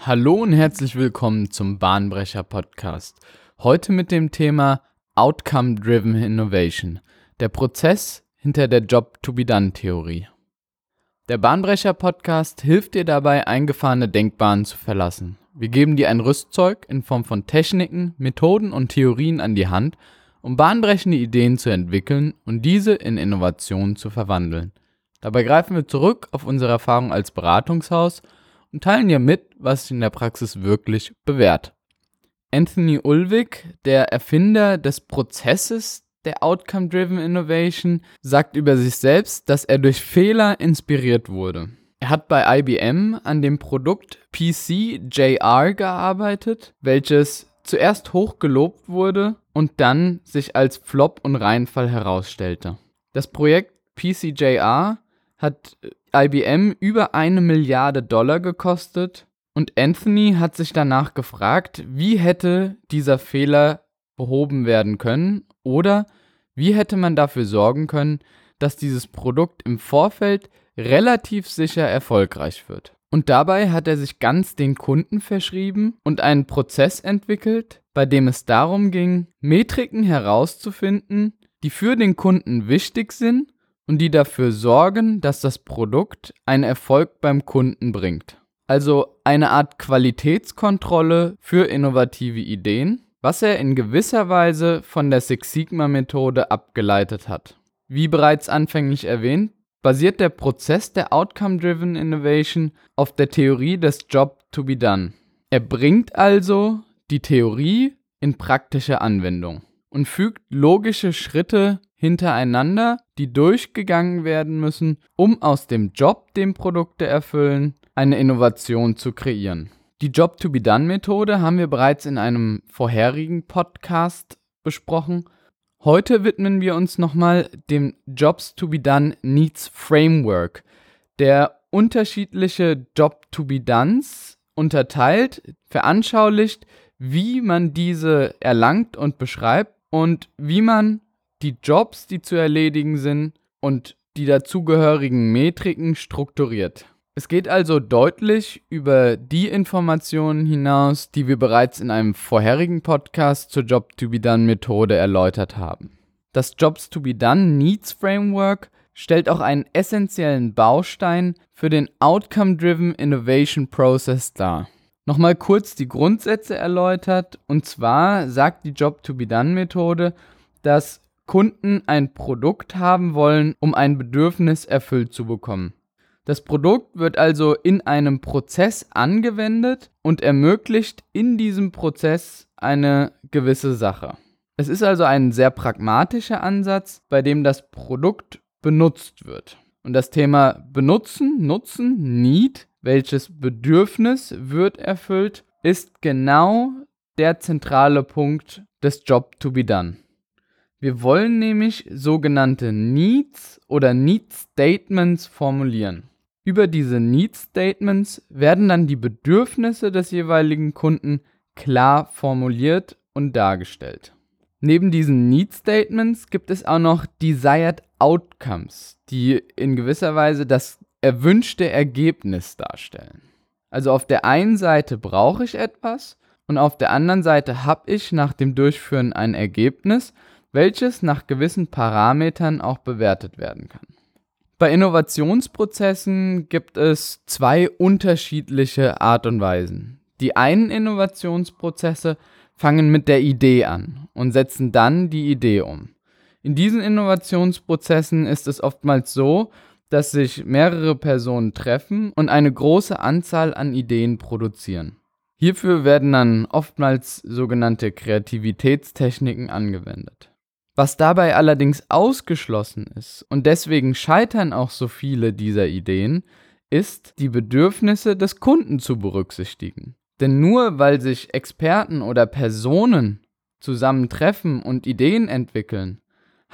Hallo und herzlich willkommen zum Bahnbrecher Podcast. Heute mit dem Thema Outcome Driven Innovation, der Prozess hinter der Job to be done Theorie. Der Bahnbrecher Podcast hilft dir dabei, eingefahrene Denkbahnen zu verlassen. Wir geben dir ein Rüstzeug in Form von Techniken, Methoden und Theorien an die Hand, um bahnbrechende Ideen zu entwickeln und diese in Innovationen zu verwandeln. Dabei greifen wir zurück auf unsere Erfahrung als Beratungshaus und teilen dir mit, was sich in der Praxis wirklich bewährt. Anthony Ulwig, der Erfinder des Prozesses der Outcome-Driven Innovation, sagt über sich selbst, dass er durch Fehler inspiriert wurde. Er hat bei IBM an dem Produkt PCJR gearbeitet, welches zuerst hoch gelobt wurde und dann sich als Flop und Reinfall herausstellte. Das Projekt PCJR hat IBM über eine Milliarde Dollar gekostet und Anthony hat sich danach gefragt, wie hätte dieser Fehler behoben werden können oder wie hätte man dafür sorgen können, dass dieses Produkt im Vorfeld relativ sicher erfolgreich wird. Und dabei hat er sich ganz den Kunden verschrieben und einen Prozess entwickelt, bei dem es darum ging, Metriken herauszufinden, die für den Kunden wichtig sind und die dafür sorgen, dass das Produkt einen Erfolg beim Kunden bringt. Also eine Art Qualitätskontrolle für innovative Ideen, was er in gewisser Weise von der Six Sigma Methode abgeleitet hat. Wie bereits anfänglich erwähnt, basiert der Prozess der Outcome-Driven Innovation auf der Theorie des Job to be done. Er bringt also die Theorie in praktische Anwendung und fügt logische Schritte hintereinander, die durchgegangen werden müssen, um aus dem Job, den Produkte erfüllen, eine Innovation zu kreieren. Die Job-to-be-done-Methode haben wir bereits in einem vorherigen Podcast besprochen. Heute widmen wir uns nochmal dem Jobs-to-be-done Needs Framework, der unterschiedliche Job-to-be-dones unterteilt, veranschaulicht, wie man diese erlangt und beschreibt und wie man die Jobs, die zu erledigen sind und die dazugehörigen Metriken strukturiert. Es geht also deutlich über die Informationen hinaus, die wir bereits in einem vorherigen Podcast zur Job to be Done Methode erläutert haben. Das Jobs to be Done Needs Framework stellt auch einen essentiellen Baustein für den Outcome-Driven Innovation Process dar. Nochmal kurz die Grundsätze erläutert, und zwar sagt die Job to be Done Methode, dass Kunden ein Produkt haben wollen, um ein Bedürfnis erfüllt zu bekommen. Das Produkt wird also in einem Prozess angewendet und ermöglicht in diesem Prozess eine gewisse Sache. Es ist also ein sehr pragmatischer Ansatz, bei dem das Produkt benutzt wird. Und das Thema Benutzen, Nutzen, Need, welches Bedürfnis wird erfüllt, ist genau der zentrale Punkt des Job to be done. Wir wollen nämlich sogenannte Needs oder Need Statements formulieren. Über diese Need Statements werden dann die Bedürfnisse des jeweiligen Kunden klar formuliert und dargestellt. Neben diesen Need Statements gibt es auch noch Desired Outcomes, die in gewisser Weise das erwünschte Ergebnis darstellen. Also auf der einen Seite brauche ich etwas und auf der anderen Seite habe ich nach dem Durchführen ein Ergebnis, welches nach gewissen Parametern auch bewertet werden kann. Bei Innovationsprozessen gibt es zwei unterschiedliche Art und Weisen. Die einen Innovationsprozesse fangen mit der Idee an und setzen dann die Idee um. In diesen Innovationsprozessen ist es oftmals so, dass sich mehrere Personen treffen und eine große Anzahl an Ideen produzieren. Hierfür werden dann oftmals sogenannte Kreativitätstechniken angewendet. Was dabei allerdings ausgeschlossen ist, und deswegen scheitern auch so viele dieser Ideen, ist, die Bedürfnisse des Kunden zu berücksichtigen. Denn nur weil sich Experten oder Personen zusammentreffen und Ideen entwickeln,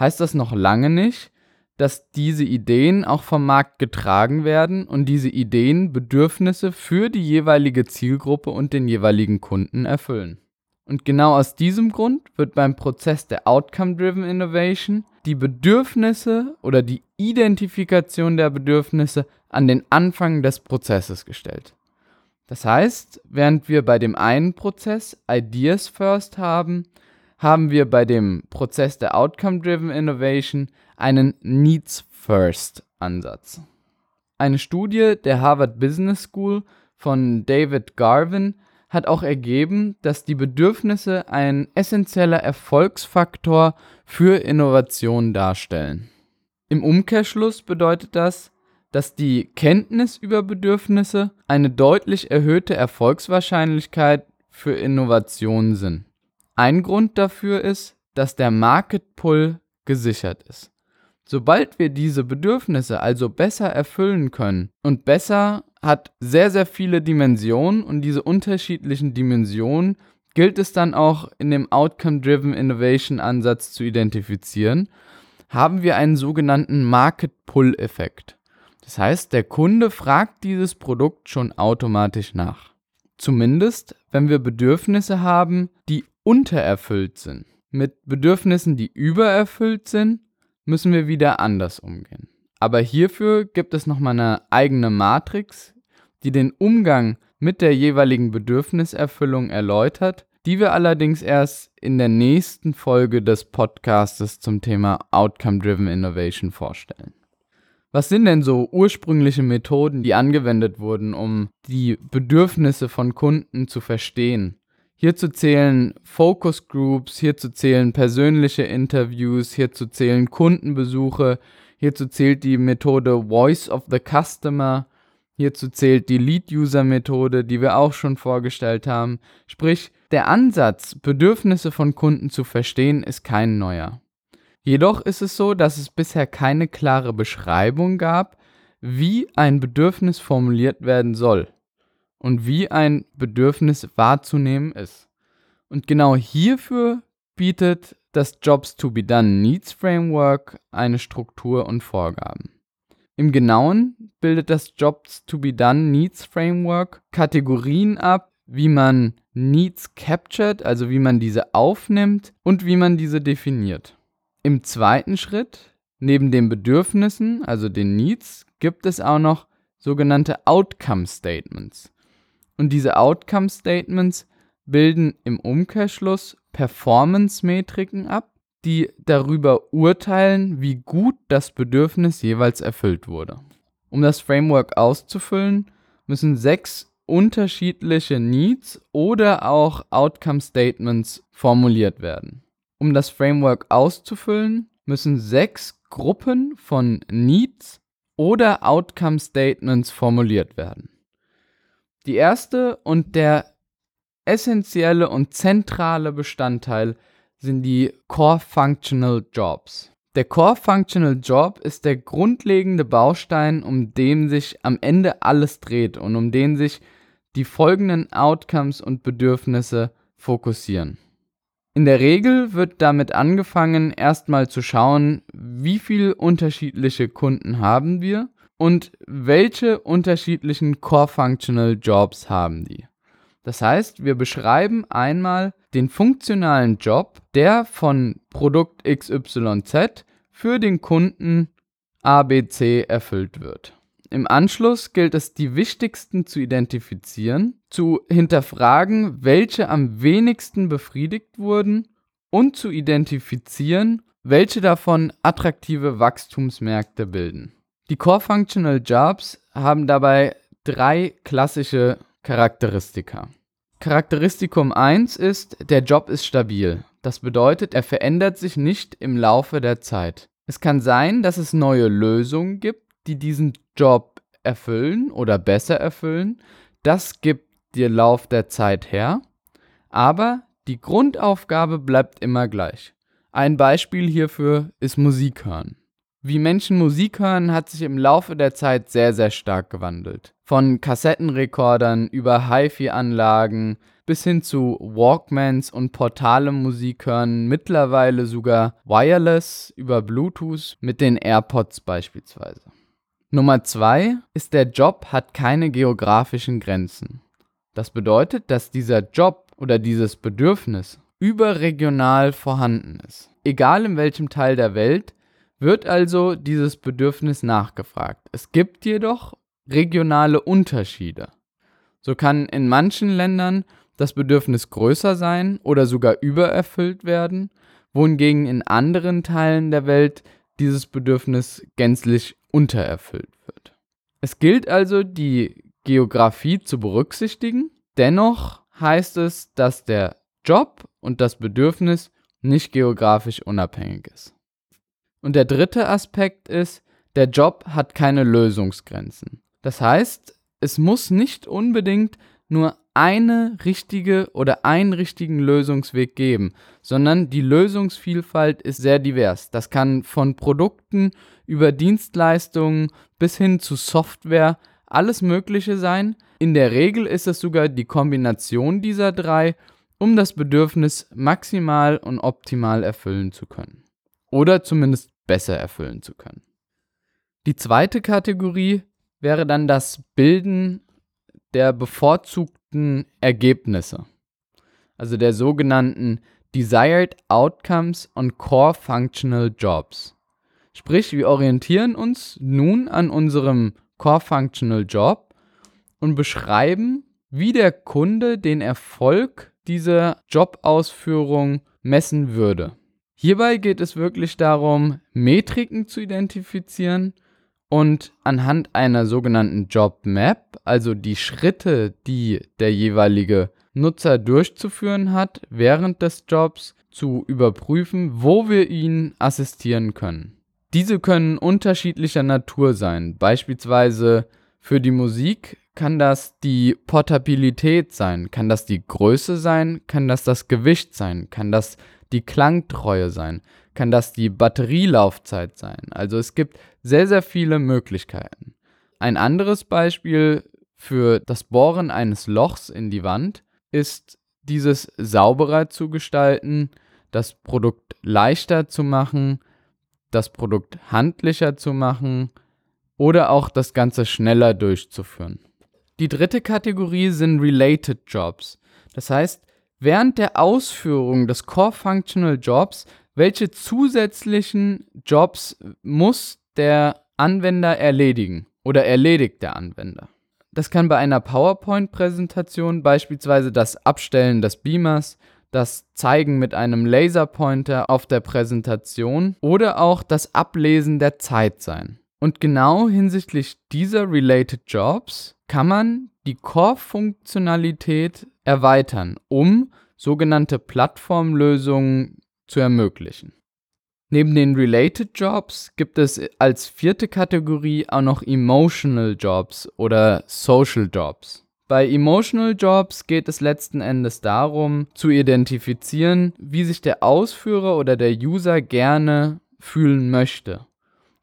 heißt das noch lange nicht, dass diese Ideen auch vom Markt getragen werden und diese Ideen Bedürfnisse für die jeweilige Zielgruppe und den jeweiligen Kunden erfüllen. Und genau aus diesem Grund wird beim Prozess der Outcome-Driven Innovation die Bedürfnisse oder die Identifikation der Bedürfnisse an den Anfang des Prozesses gestellt. Das heißt, während wir bei dem einen Prozess Ideas First haben, haben wir bei dem Prozess der Outcome-Driven Innovation einen Needs First Ansatz. Eine Studie der Harvard Business School von David Garvin hat auch ergeben, dass die Bedürfnisse ein essentieller Erfolgsfaktor für Innovation darstellen. Im Umkehrschluss bedeutet das, dass die Kenntnis über Bedürfnisse eine deutlich erhöhte Erfolgswahrscheinlichkeit für Innovationen sind. Ein Grund dafür ist, dass der Market Pull gesichert ist. Sobald wir diese Bedürfnisse also besser erfüllen können und besser hat sehr, sehr viele Dimensionen und diese unterschiedlichen Dimensionen gilt es dann auch in dem Outcome-Driven Innovation Ansatz zu identifizieren, haben wir einen sogenannten Market Pull-Effekt. Das heißt, der Kunde fragt dieses Produkt schon automatisch nach. Zumindest, wenn wir Bedürfnisse haben, die untererfüllt sind. Mit Bedürfnissen, die übererfüllt sind, müssen wir wieder anders umgehen. Aber hierfür gibt es nochmal eine eigene Matrix, die den Umgang mit der jeweiligen Bedürfniserfüllung erläutert, die wir allerdings erst in der nächsten Folge des Podcastes zum Thema Outcome-Driven Innovation vorstellen. Was sind denn so ursprüngliche Methoden, die angewendet wurden, um die Bedürfnisse von Kunden zu verstehen? Hierzu zählen Focus Groups, hierzu zählen persönliche Interviews, hierzu zählen Kundenbesuche, hierzu zählt die Methode Voice of the Customer, Hierzu zählt die Lead-User-Methode, die wir auch schon vorgestellt haben. Sprich, der Ansatz, Bedürfnisse von Kunden zu verstehen, ist kein neuer. Jedoch ist es so, dass es bisher keine klare Beschreibung gab, wie ein Bedürfnis formuliert werden soll und wie ein Bedürfnis wahrzunehmen ist. Und genau hierfür bietet das Jobs to be Done Needs Framework eine Struktur und Vorgaben. Im Genauen bildet das Jobs to be Done Needs Framework Kategorien ab, wie man Needs captured, also wie man diese aufnimmt und wie man diese definiert. Im zweiten Schritt, neben den Bedürfnissen, also den Needs, gibt es auch noch sogenannte Outcome Statements. Und diese Outcome Statements bilden im Umkehrschluss Performance-Metriken ab, die darüber urteilen, wie gut das Bedürfnis jeweils erfüllt wurde. Um das Framework auszufüllen, müssen sechs unterschiedliche Needs oder auch Outcome Statements formuliert werden. Um das Framework auszufüllen, müssen sechs Gruppen von Needs oder Outcome Statements formuliert werden. Die erste und der essentielle und zentrale Bestandteil sind die Core Functional Jobs. Der Core Functional Job ist der grundlegende Baustein, um den sich am Ende alles dreht und um den sich die folgenden Outcomes und Bedürfnisse fokussieren. In der Regel wird damit angefangen, erstmal zu schauen, wie viele unterschiedliche Kunden haben wir und welche unterschiedlichen Core Functional Jobs haben die. Das heißt, wir beschreiben einmal den funktionalen Job, der von Produkt XYZ für den Kunden ABC erfüllt wird. Im Anschluss gilt es, die wichtigsten zu identifizieren, zu hinterfragen, welche am wenigsten befriedigt wurden und zu identifizieren, welche davon attraktive Wachstumsmärkte bilden. Die Core Functional Jobs haben dabei drei klassische Charakteristika. Charakteristikum 1 ist, der Job ist stabil. Das bedeutet, er verändert sich nicht im Laufe der Zeit. Es kann sein, dass es neue Lösungen gibt, die diesen Job erfüllen oder besser erfüllen. Das gibt der Lauf der Zeit her. Aber die Grundaufgabe bleibt immer gleich. Ein Beispiel hierfür ist Musik hören. Wie Menschen Musik hören, hat sich im Laufe der Zeit sehr, sehr stark gewandelt. Von Kassettenrekordern über HiFi-Anlagen bis hin zu Walkmans und portalem Musik hören, mittlerweile sogar wireless über Bluetooth mit den AirPods beispielsweise. Nummer zwei ist, der Job hat keine geografischen Grenzen. Das bedeutet, dass dieser Job oder dieses Bedürfnis überregional vorhanden ist. Egal in welchem Teil der Welt, wird also dieses Bedürfnis nachgefragt. Es gibt jedoch regionale Unterschiede. So kann in manchen Ländern das Bedürfnis größer sein oder sogar übererfüllt werden, wohingegen in anderen Teilen der Welt dieses Bedürfnis gänzlich untererfüllt wird. Es gilt also, die Geografie zu berücksichtigen. Dennoch heißt es, dass der Job und das Bedürfnis nicht geografisch unabhängig ist. Und der dritte Aspekt ist, der Job hat keine Lösungsgrenzen. Das heißt, es muss nicht unbedingt nur eine richtige oder einen richtigen Lösungsweg geben, sondern die Lösungsvielfalt ist sehr divers. Das kann von Produkten über Dienstleistungen bis hin zu Software alles Mögliche sein. In der Regel ist es sogar die Kombination dieser drei, um das Bedürfnis maximal und optimal erfüllen zu können. Oder zumindest besser erfüllen zu können. Die zweite Kategorie wäre dann das Bilden der bevorzugten Ergebnisse, also der sogenannten Desired Outcomes on Core Functional Jobs. Sprich, wir orientieren uns nun an unserem Core Functional Job und beschreiben, wie der Kunde den Erfolg dieser Jobausführung messen würde. Hierbei geht es wirklich darum, Metriken zu identifizieren und anhand einer sogenannten Job Map, also die Schritte, die der jeweilige Nutzer durchzuführen hat während des Jobs, zu überprüfen, wo wir ihnen assistieren können. Diese können unterschiedlicher Natur sein. Beispielsweise für die Musik kann das die Portabilität sein, kann das die Größe sein, kann das das Gewicht sein, kann das die Klangtreue sein, kann das die Batterielaufzeit sein. Also es gibt sehr, sehr viele Möglichkeiten. Ein anderes Beispiel für das Bohren eines Lochs in die Wand ist dieses sauberer zu gestalten, das Produkt leichter zu machen, das Produkt handlicher zu machen oder auch das Ganze schneller durchzuführen. Die dritte Kategorie sind Related Jobs. Das heißt, während der Ausführung des Core Functional Jobs, welche zusätzlichen Jobs muss der Anwender erledigen oder erledigt der Anwender. Das kann bei einer PowerPoint-Präsentation beispielsweise das Abstellen des Beamers, das Zeigen mit einem Laserpointer auf der Präsentation oder auch das Ablesen der Zeit sein. Und genau hinsichtlich dieser Related Jobs kann man die Core-Funktionalität erweitern, um sogenannte Plattformlösungen zu ermöglichen. Neben den Related Jobs gibt es als vierte Kategorie auch noch Emotional Jobs oder Social Jobs. Bei Emotional Jobs geht es letzten Endes darum, zu identifizieren, wie sich der Ausführer oder der User gerne fühlen möchte.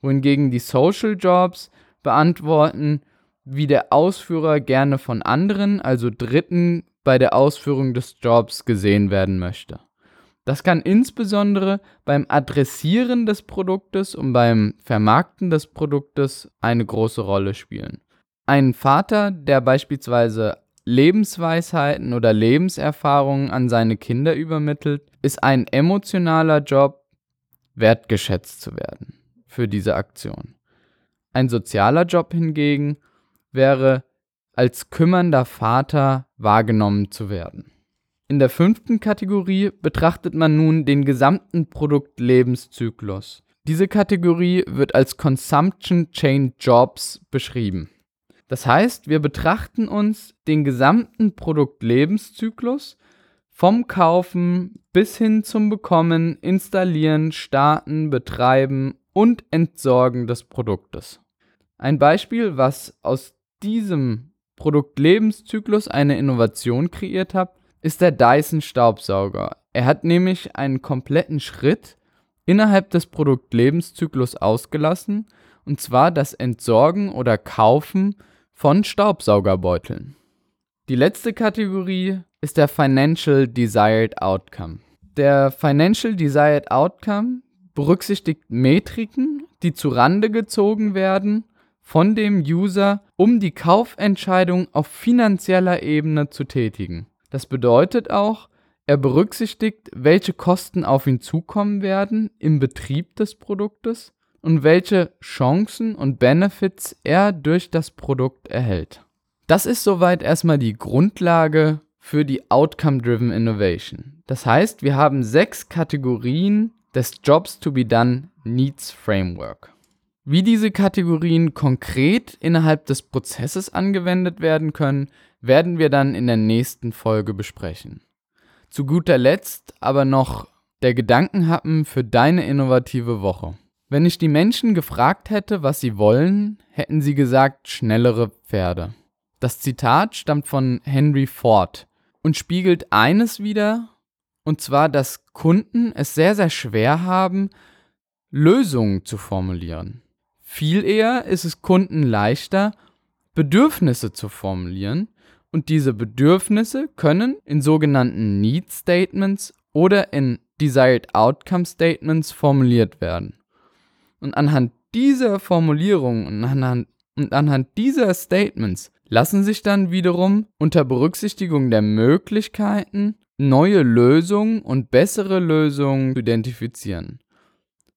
Wohingegen die Social Jobs beantworten, wie der Ausführer gerne von anderen, also Dritten, bei der Ausführung des Jobs gesehen werden möchte. Das kann insbesondere beim Adressieren des Produktes und beim Vermarkten des Produktes eine große Rolle spielen. Ein Vater, der beispielsweise Lebensweisheiten oder Lebenserfahrungen an seine Kinder übermittelt, ist ein emotionaler Job, wertgeschätzt zu werden für diese Aktion. Ein sozialer Job hingegen wäre, als kümmernder Vater wahrgenommen zu werden. In der fünften Kategorie betrachtet man nun den gesamten Produktlebenszyklus. Diese Kategorie wird als Consumption Chain Jobs beschrieben. Das heißt, wir betrachten uns den gesamten Produktlebenszyklus vom Kaufen bis hin zum Bekommen, Installieren, Starten, Betreiben und Entsorgen des Produktes. Ein Beispiel, was aus diesem Produktlebenszyklus eine Innovation kreiert hat, ist der Dyson Staubsauger. Er hat nämlich einen kompletten Schritt innerhalb des Produktlebenszyklus ausgelassen, und zwar das Entsorgen oder Kaufen von Staubsaugerbeuteln. Die letzte Kategorie ist der Financial Desired Outcome. Der Financial Desired Outcome berücksichtigt Metriken, die zu Rande gezogen werden von dem User, um die Kaufentscheidung auf finanzieller Ebene zu tätigen. Das bedeutet auch, er berücksichtigt, welche Kosten auf ihn zukommen werden im Betrieb des Produktes und welche Chancen und Benefits er durch das Produkt erhält. Das ist soweit erstmal die Grundlage für die Outcome-Driven Innovation. Das heißt, wir haben sechs Kategorien des Jobs to be Done Needs Framework. Wie diese Kategorien konkret innerhalb des Prozesses angewendet werden können, werden wir dann in der nächsten Folge besprechen. Zu guter Letzt aber noch der Gedankenhappen für deine innovative Woche. Wenn ich die Menschen gefragt hätte, was sie wollen, hätten sie gesagt schnellere Pferde. Das Zitat stammt von Henry Ford und spiegelt eines wider, und zwar, dass Kunden es sehr, sehr schwer haben, Lösungen zu formulieren. Viel eher ist es Kunden leichter, Bedürfnisse zu formulieren, und diese Bedürfnisse können in sogenannten Need Statements oder in Desired Outcome Statements formuliert werden. Und anhand dieser Formulierungen und anhand, und anhand dieser Statements lassen sich dann wiederum unter Berücksichtigung der Möglichkeiten neue Lösungen und bessere Lösungen identifizieren.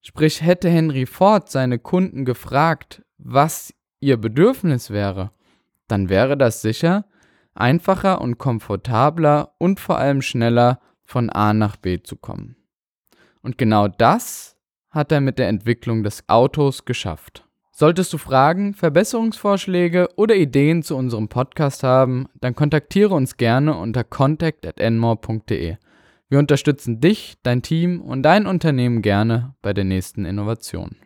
Sprich, hätte Henry Ford seine Kunden gefragt, was ihr Bedürfnis wäre, dann wäre das sicher einfacher und komfortabler und vor allem schneller von A nach B zu kommen. Und genau das hat er mit der Entwicklung des Autos geschafft. Solltest du Fragen, Verbesserungsvorschläge oder Ideen zu unserem Podcast haben, dann kontaktiere uns gerne unter contact@enmore.de. Wir unterstützen dich, dein Team und dein Unternehmen gerne bei der nächsten Innovation.